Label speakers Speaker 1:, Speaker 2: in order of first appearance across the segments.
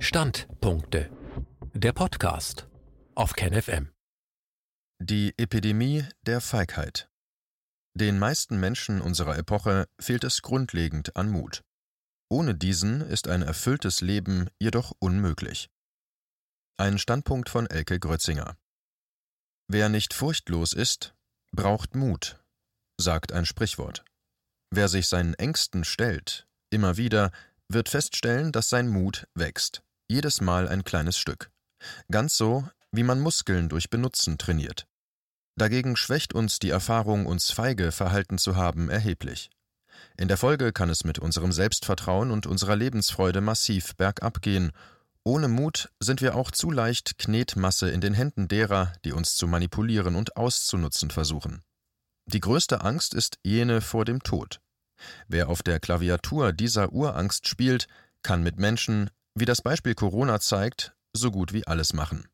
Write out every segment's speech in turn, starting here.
Speaker 1: Standpunkte. Der Podcast auf KenFM.
Speaker 2: Die Epidemie der Feigheit. Den meisten Menschen unserer Epoche fehlt es grundlegend an Mut. Ohne diesen ist ein erfülltes Leben jedoch unmöglich. Ein Standpunkt von Elke Grötzinger. Wer nicht furchtlos ist, braucht Mut, sagt ein Sprichwort. Wer sich seinen Ängsten stellt, immer wieder, wird feststellen, dass sein Mut wächst. Jedes Mal ein kleines Stück. Ganz so, wie man Muskeln durch Benutzen trainiert. Dagegen schwächt uns die Erfahrung, uns feige verhalten zu haben, erheblich. In der Folge kann es mit unserem Selbstvertrauen und unserer Lebensfreude massiv bergab gehen. Ohne Mut sind wir auch zu leicht Knetmasse in den Händen derer, die uns zu manipulieren und auszunutzen versuchen. Die größte Angst ist jene vor dem Tod. Wer auf der Klaviatur dieser Urangst spielt, kann mit Menschen, wie das Beispiel Corona zeigt, so gut wie alles machen.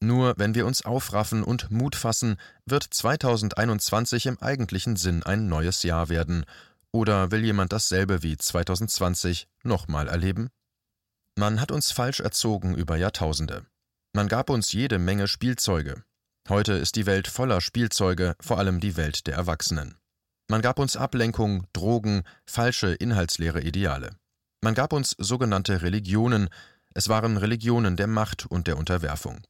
Speaker 2: Nur wenn wir uns aufraffen und Mut fassen, wird 2021 im eigentlichen Sinn ein neues Jahr werden. Oder will jemand dasselbe wie 2020 nochmal erleben? Man hat uns falsch erzogen über Jahrtausende. Man gab uns jede Menge Spielzeuge. Heute ist die Welt voller Spielzeuge, vor allem die Welt der Erwachsenen. Man gab uns Ablenkung, Drogen, falsche inhaltsleere Ideale. Man gab uns sogenannte Religionen, es waren Religionen der Macht und der Unterwerfung.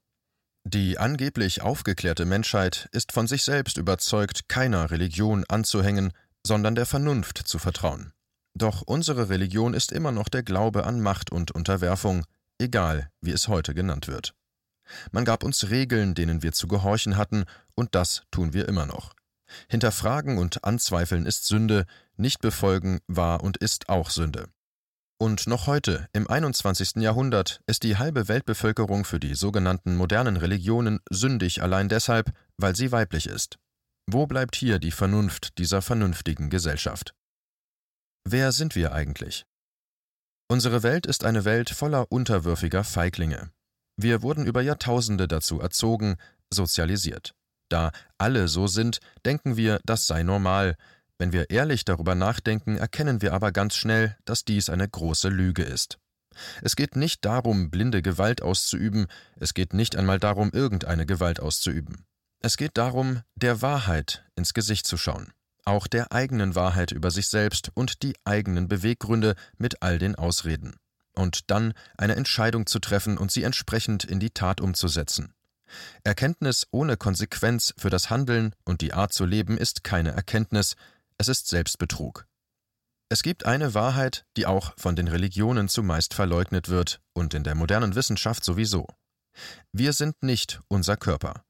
Speaker 2: Die angeblich aufgeklärte Menschheit ist von sich selbst überzeugt, keiner Religion anzuhängen, sondern der Vernunft zu vertrauen. Doch unsere Religion ist immer noch der Glaube an Macht und Unterwerfung, egal wie es heute genannt wird. Man gab uns Regeln, denen wir zu gehorchen hatten, und das tun wir immer noch. Hinterfragen und anzweifeln ist Sünde, nicht befolgen war und ist auch Sünde. Und noch heute, im 21. Jahrhundert, ist die halbe Weltbevölkerung für die sogenannten modernen Religionen sündig allein deshalb, weil sie weiblich ist. Wo bleibt hier die Vernunft dieser vernünftigen Gesellschaft? Wer sind wir eigentlich? Unsere Welt ist eine Welt voller unterwürfiger Feiglinge. Wir wurden über Jahrtausende dazu erzogen, sozialisiert. Da alle so sind, denken wir, das sei normal, wenn wir ehrlich darüber nachdenken, erkennen wir aber ganz schnell, dass dies eine große Lüge ist. Es geht nicht darum, blinde Gewalt auszuüben, es geht nicht einmal darum, irgendeine Gewalt auszuüben. Es geht darum, der Wahrheit ins Gesicht zu schauen, auch der eigenen Wahrheit über sich selbst und die eigenen Beweggründe mit all den Ausreden, und dann eine Entscheidung zu treffen und sie entsprechend in die Tat umzusetzen. Erkenntnis ohne Konsequenz für das Handeln und die Art zu leben ist keine Erkenntnis, es ist Selbstbetrug. Es gibt eine Wahrheit, die auch von den Religionen zumeist verleugnet wird und in der modernen Wissenschaft sowieso. Wir sind nicht unser Körper.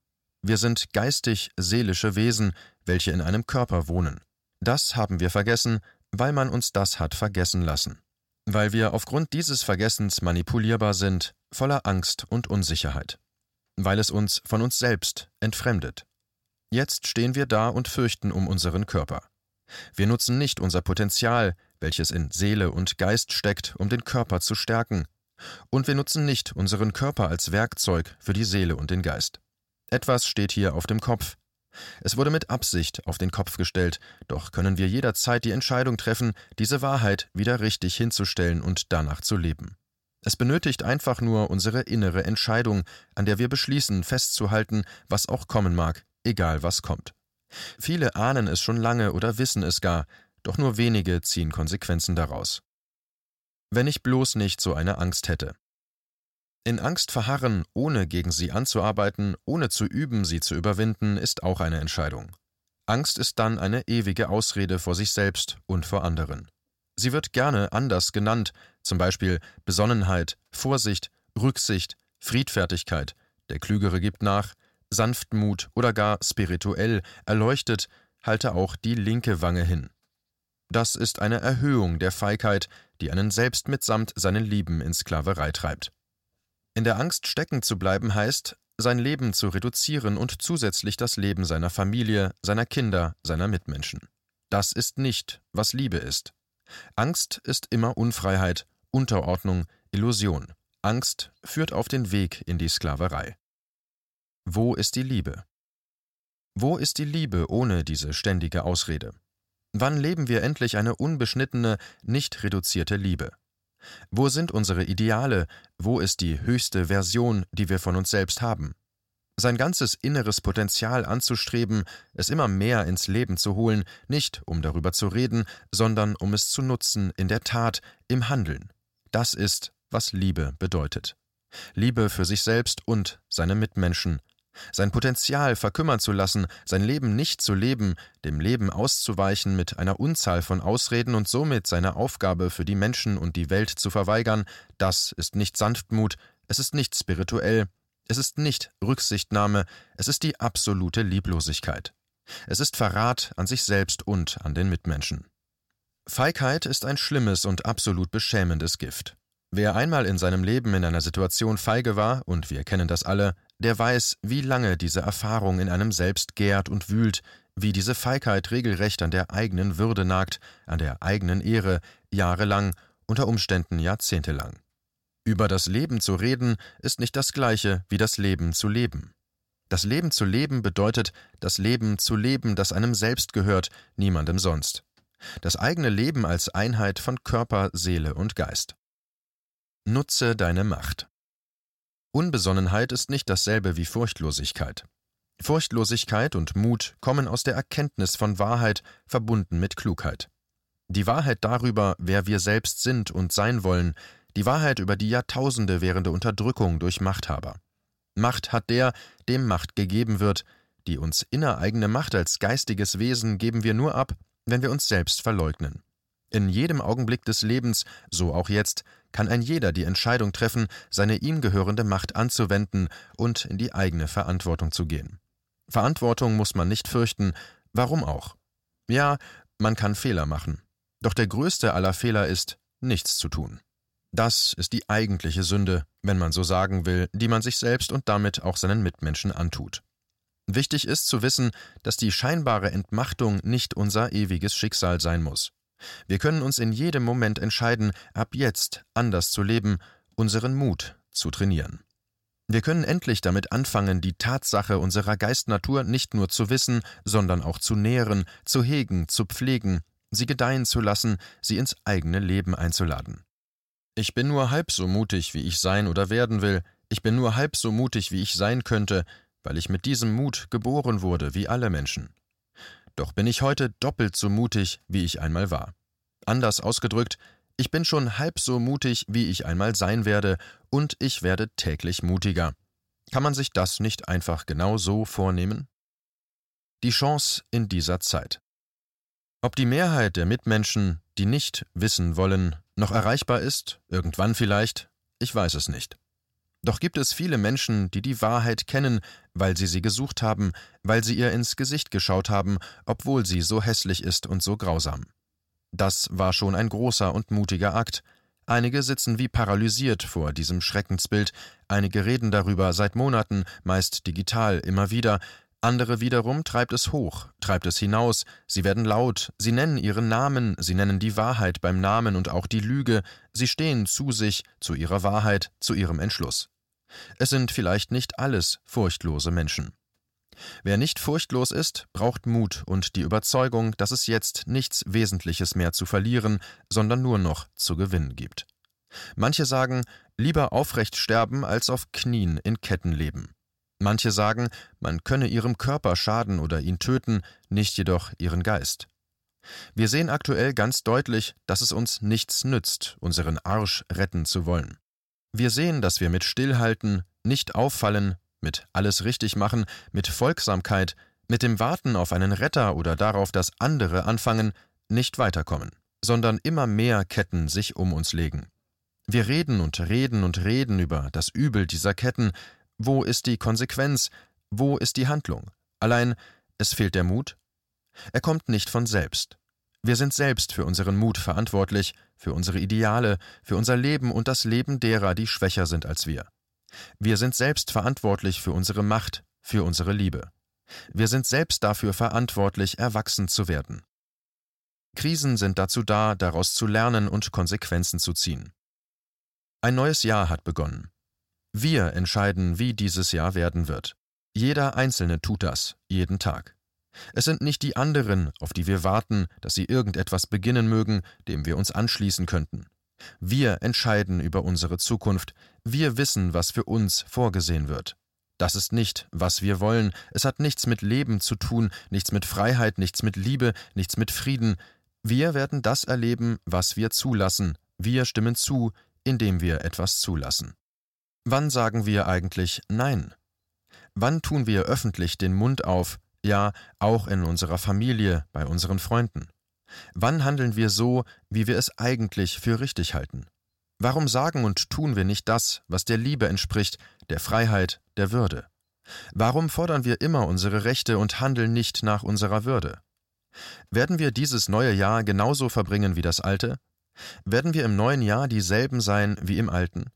Speaker 2: Wir sind geistig-seelische Wesen, welche in einem Körper wohnen. Das haben wir vergessen, weil man uns das hat vergessen lassen. Weil wir aufgrund dieses Vergessens manipulierbar sind, voller Angst und Unsicherheit. Weil es uns von uns selbst entfremdet. Jetzt stehen wir da und fürchten um unseren Körper. Wir nutzen nicht unser Potenzial, welches in Seele und Geist steckt, um den Körper zu stärken. Und wir nutzen nicht unseren Körper als Werkzeug für die Seele und den Geist. Etwas steht hier auf dem Kopf. Es wurde mit Absicht auf den Kopf gestellt, doch können wir jederzeit die Entscheidung treffen, diese Wahrheit wieder richtig hinzustellen und danach zu leben. Es benötigt einfach nur unsere innere Entscheidung, an der wir beschließen, festzuhalten, was auch kommen mag, egal was kommt. Viele ahnen es schon lange oder wissen es gar, doch nur wenige ziehen Konsequenzen daraus. Wenn ich bloß nicht so eine Angst hätte. In Angst verharren, ohne gegen sie anzuarbeiten, ohne zu üben, sie zu überwinden, ist auch eine Entscheidung. Angst ist dann eine ewige Ausrede vor sich selbst und vor anderen. Sie wird gerne anders genannt, zum Beispiel Besonnenheit, Vorsicht, Rücksicht, Friedfertigkeit, der Klügere gibt nach, Sanftmut oder gar spirituell erleuchtet, halte auch die linke Wange hin. Das ist eine Erhöhung der Feigheit, die einen selbst mitsamt seinen Lieben in Sklaverei treibt. In der Angst stecken zu bleiben heißt, sein Leben zu reduzieren und zusätzlich das Leben seiner Familie, seiner Kinder, seiner Mitmenschen. Das ist nicht, was Liebe ist. Angst ist immer Unfreiheit, Unterordnung, Illusion. Angst führt auf den Weg in die Sklaverei. Wo ist die Liebe? Wo ist die Liebe ohne diese ständige Ausrede? Wann leben wir endlich eine unbeschnittene, nicht reduzierte Liebe? Wo sind unsere Ideale? Wo ist die höchste Version, die wir von uns selbst haben? Sein ganzes inneres Potenzial anzustreben, es immer mehr ins Leben zu holen, nicht um darüber zu reden, sondern um es zu nutzen in der Tat, im Handeln. Das ist, was Liebe bedeutet. Liebe für sich selbst und seine Mitmenschen, sein Potenzial verkümmern zu lassen, sein Leben nicht zu leben, dem Leben auszuweichen mit einer Unzahl von Ausreden und somit seine Aufgabe für die Menschen und die Welt zu verweigern, das ist nicht Sanftmut, es ist nicht spirituell, es ist nicht Rücksichtnahme, es ist die absolute Lieblosigkeit. Es ist Verrat an sich selbst und an den Mitmenschen. Feigheit ist ein schlimmes und absolut beschämendes Gift. Wer einmal in seinem Leben in einer Situation feige war, und wir kennen das alle, der weiß, wie lange diese Erfahrung in einem selbst gärt und wühlt, wie diese Feigheit regelrecht an der eigenen Würde nagt, an der eigenen Ehre, jahrelang, unter Umständen jahrzehntelang. Über das Leben zu reden, ist nicht das gleiche wie das Leben zu leben. Das Leben zu leben bedeutet, das Leben zu leben, das einem selbst gehört, niemandem sonst. Das eigene Leben als Einheit von Körper, Seele und Geist. Nutze deine Macht. Unbesonnenheit ist nicht dasselbe wie Furchtlosigkeit. Furchtlosigkeit und Mut kommen aus der Erkenntnis von Wahrheit, verbunden mit Klugheit. Die Wahrheit darüber, wer wir selbst sind und sein wollen, die Wahrheit über die Jahrtausende währende Unterdrückung durch Machthaber. Macht hat der, dem Macht gegeben wird, die uns innereigene Macht als geistiges Wesen geben wir nur ab, wenn wir uns selbst verleugnen. In jedem Augenblick des Lebens, so auch jetzt, kann ein jeder die Entscheidung treffen, seine ihm gehörende Macht anzuwenden und in die eigene Verantwortung zu gehen. Verantwortung muss man nicht fürchten, warum auch? Ja, man kann Fehler machen. Doch der größte aller Fehler ist, nichts zu tun. Das ist die eigentliche Sünde, wenn man so sagen will, die man sich selbst und damit auch seinen Mitmenschen antut. Wichtig ist zu wissen, dass die scheinbare Entmachtung nicht unser ewiges Schicksal sein muss. Wir können uns in jedem Moment entscheiden, ab jetzt anders zu leben, unseren Mut zu trainieren. Wir können endlich damit anfangen, die Tatsache unserer Geistnatur nicht nur zu wissen, sondern auch zu nähren, zu hegen, zu pflegen, sie gedeihen zu lassen, sie ins eigene Leben einzuladen. Ich bin nur halb so mutig, wie ich sein oder werden will, ich bin nur halb so mutig, wie ich sein könnte, weil ich mit diesem Mut geboren wurde, wie alle Menschen. Doch bin ich heute doppelt so mutig, wie ich einmal war. Anders ausgedrückt, ich bin schon halb so mutig, wie ich einmal sein werde, und ich werde täglich mutiger. Kann man sich das nicht einfach genau so vornehmen? Die Chance in dieser Zeit. Ob die Mehrheit der Mitmenschen, die nicht wissen wollen, noch erreichbar ist, irgendwann vielleicht, ich weiß es nicht. Doch gibt es viele Menschen, die die Wahrheit kennen, weil sie sie gesucht haben, weil sie ihr ins Gesicht geschaut haben, obwohl sie so hässlich ist und so grausam. Das war schon ein großer und mutiger Akt. Einige sitzen wie paralysiert vor diesem Schreckensbild, einige reden darüber seit Monaten, meist digital immer wieder, andere wiederum treibt es hoch, treibt es hinaus, sie werden laut, sie nennen ihren Namen, sie nennen die Wahrheit beim Namen und auch die Lüge, sie stehen zu sich, zu ihrer Wahrheit, zu ihrem Entschluss. Es sind vielleicht nicht alles furchtlose Menschen. Wer nicht furchtlos ist, braucht Mut und die Überzeugung, dass es jetzt nichts Wesentliches mehr zu verlieren, sondern nur noch zu gewinnen gibt. Manche sagen, lieber aufrecht sterben als auf Knien in Ketten leben. Manche sagen, man könne ihrem Körper schaden oder ihn töten, nicht jedoch ihren Geist. Wir sehen aktuell ganz deutlich, dass es uns nichts nützt, unseren Arsch retten zu wollen. Wir sehen, dass wir mit Stillhalten, nicht auffallen, mit alles richtig machen, mit Folgsamkeit, mit dem Warten auf einen Retter oder darauf, dass andere anfangen, nicht weiterkommen, sondern immer mehr Ketten sich um uns legen. Wir reden und reden und reden über das Übel dieser Ketten, wo ist die Konsequenz? Wo ist die Handlung? Allein, es fehlt der Mut? Er kommt nicht von selbst. Wir sind selbst für unseren Mut verantwortlich, für unsere Ideale, für unser Leben und das Leben derer, die schwächer sind als wir. Wir sind selbst verantwortlich für unsere Macht, für unsere Liebe. Wir sind selbst dafür verantwortlich, erwachsen zu werden. Krisen sind dazu da, daraus zu lernen und Konsequenzen zu ziehen. Ein neues Jahr hat begonnen. Wir entscheiden, wie dieses Jahr werden wird. Jeder Einzelne tut das, jeden Tag. Es sind nicht die anderen, auf die wir warten, dass sie irgendetwas beginnen mögen, dem wir uns anschließen könnten. Wir entscheiden über unsere Zukunft, wir wissen, was für uns vorgesehen wird. Das ist nicht, was wir wollen, es hat nichts mit Leben zu tun, nichts mit Freiheit, nichts mit Liebe, nichts mit Frieden. Wir werden das erleben, was wir zulassen, wir stimmen zu, indem wir etwas zulassen. Wann sagen wir eigentlich Nein? Wann tun wir öffentlich den Mund auf, ja, auch in unserer Familie, bei unseren Freunden? Wann handeln wir so, wie wir es eigentlich für richtig halten? Warum sagen und tun wir nicht das, was der Liebe entspricht, der Freiheit, der Würde? Warum fordern wir immer unsere Rechte und handeln nicht nach unserer Würde? Werden wir dieses neue Jahr genauso verbringen wie das alte? Werden wir im neuen Jahr dieselben sein wie im alten?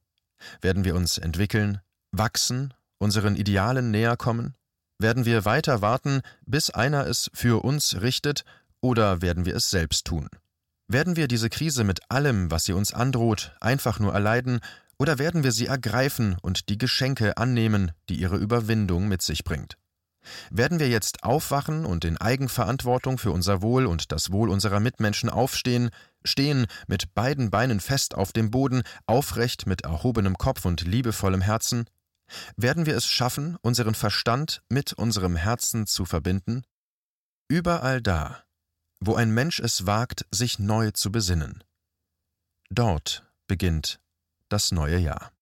Speaker 2: Werden wir uns entwickeln, wachsen, unseren Idealen näher kommen? Werden wir weiter warten, bis einer es für uns richtet, oder werden wir es selbst tun? Werden wir diese Krise mit allem, was sie uns androht, einfach nur erleiden, oder werden wir sie ergreifen und die Geschenke annehmen, die ihre Überwindung mit sich bringt? Werden wir jetzt aufwachen und in Eigenverantwortung für unser Wohl und das Wohl unserer Mitmenschen aufstehen, stehen mit beiden Beinen fest auf dem Boden, aufrecht mit erhobenem Kopf und liebevollem Herzen? Werden wir es schaffen, unseren Verstand mit unserem Herzen zu verbinden? Überall da, wo ein Mensch es wagt, sich neu zu besinnen. Dort beginnt das neue Jahr.